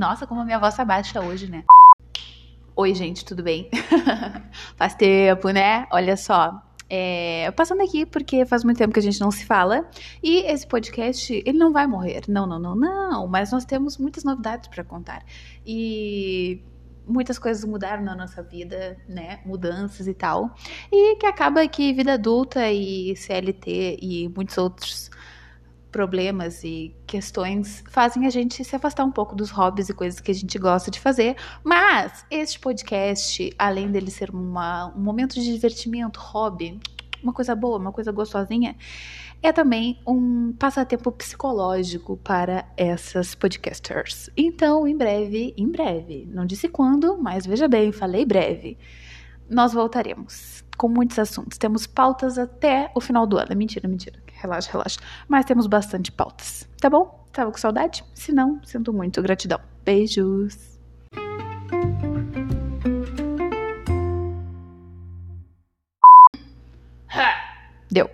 Nossa, como a minha voz tá baixa hoje, né? Oi, gente, tudo bem? faz tempo, né? Olha só. É, passando aqui porque faz muito tempo que a gente não se fala e esse podcast ele não vai morrer, não, não, não, não. Mas nós temos muitas novidades para contar e muitas coisas mudaram na nossa vida, né? Mudanças e tal. E que acaba que vida adulta e CLT e muitos outros problemas e questões fazem a gente se afastar um pouco dos hobbies e coisas que a gente gosta de fazer. Mas este podcast, além dele ser uma, um momento de divertimento, hobby, uma coisa boa, uma coisa gostosinha, é também um passatempo psicológico para essas podcasters. Então, em breve, em breve, não disse quando, mas veja bem, falei breve, nós voltaremos com muitos assuntos. Temos pautas até o final do ano. Mentira, mentira. Relaxa, relaxa. Mas temos bastante pautas. Tá bom? Tava com saudade? Se não, sinto muito. Gratidão. Beijos.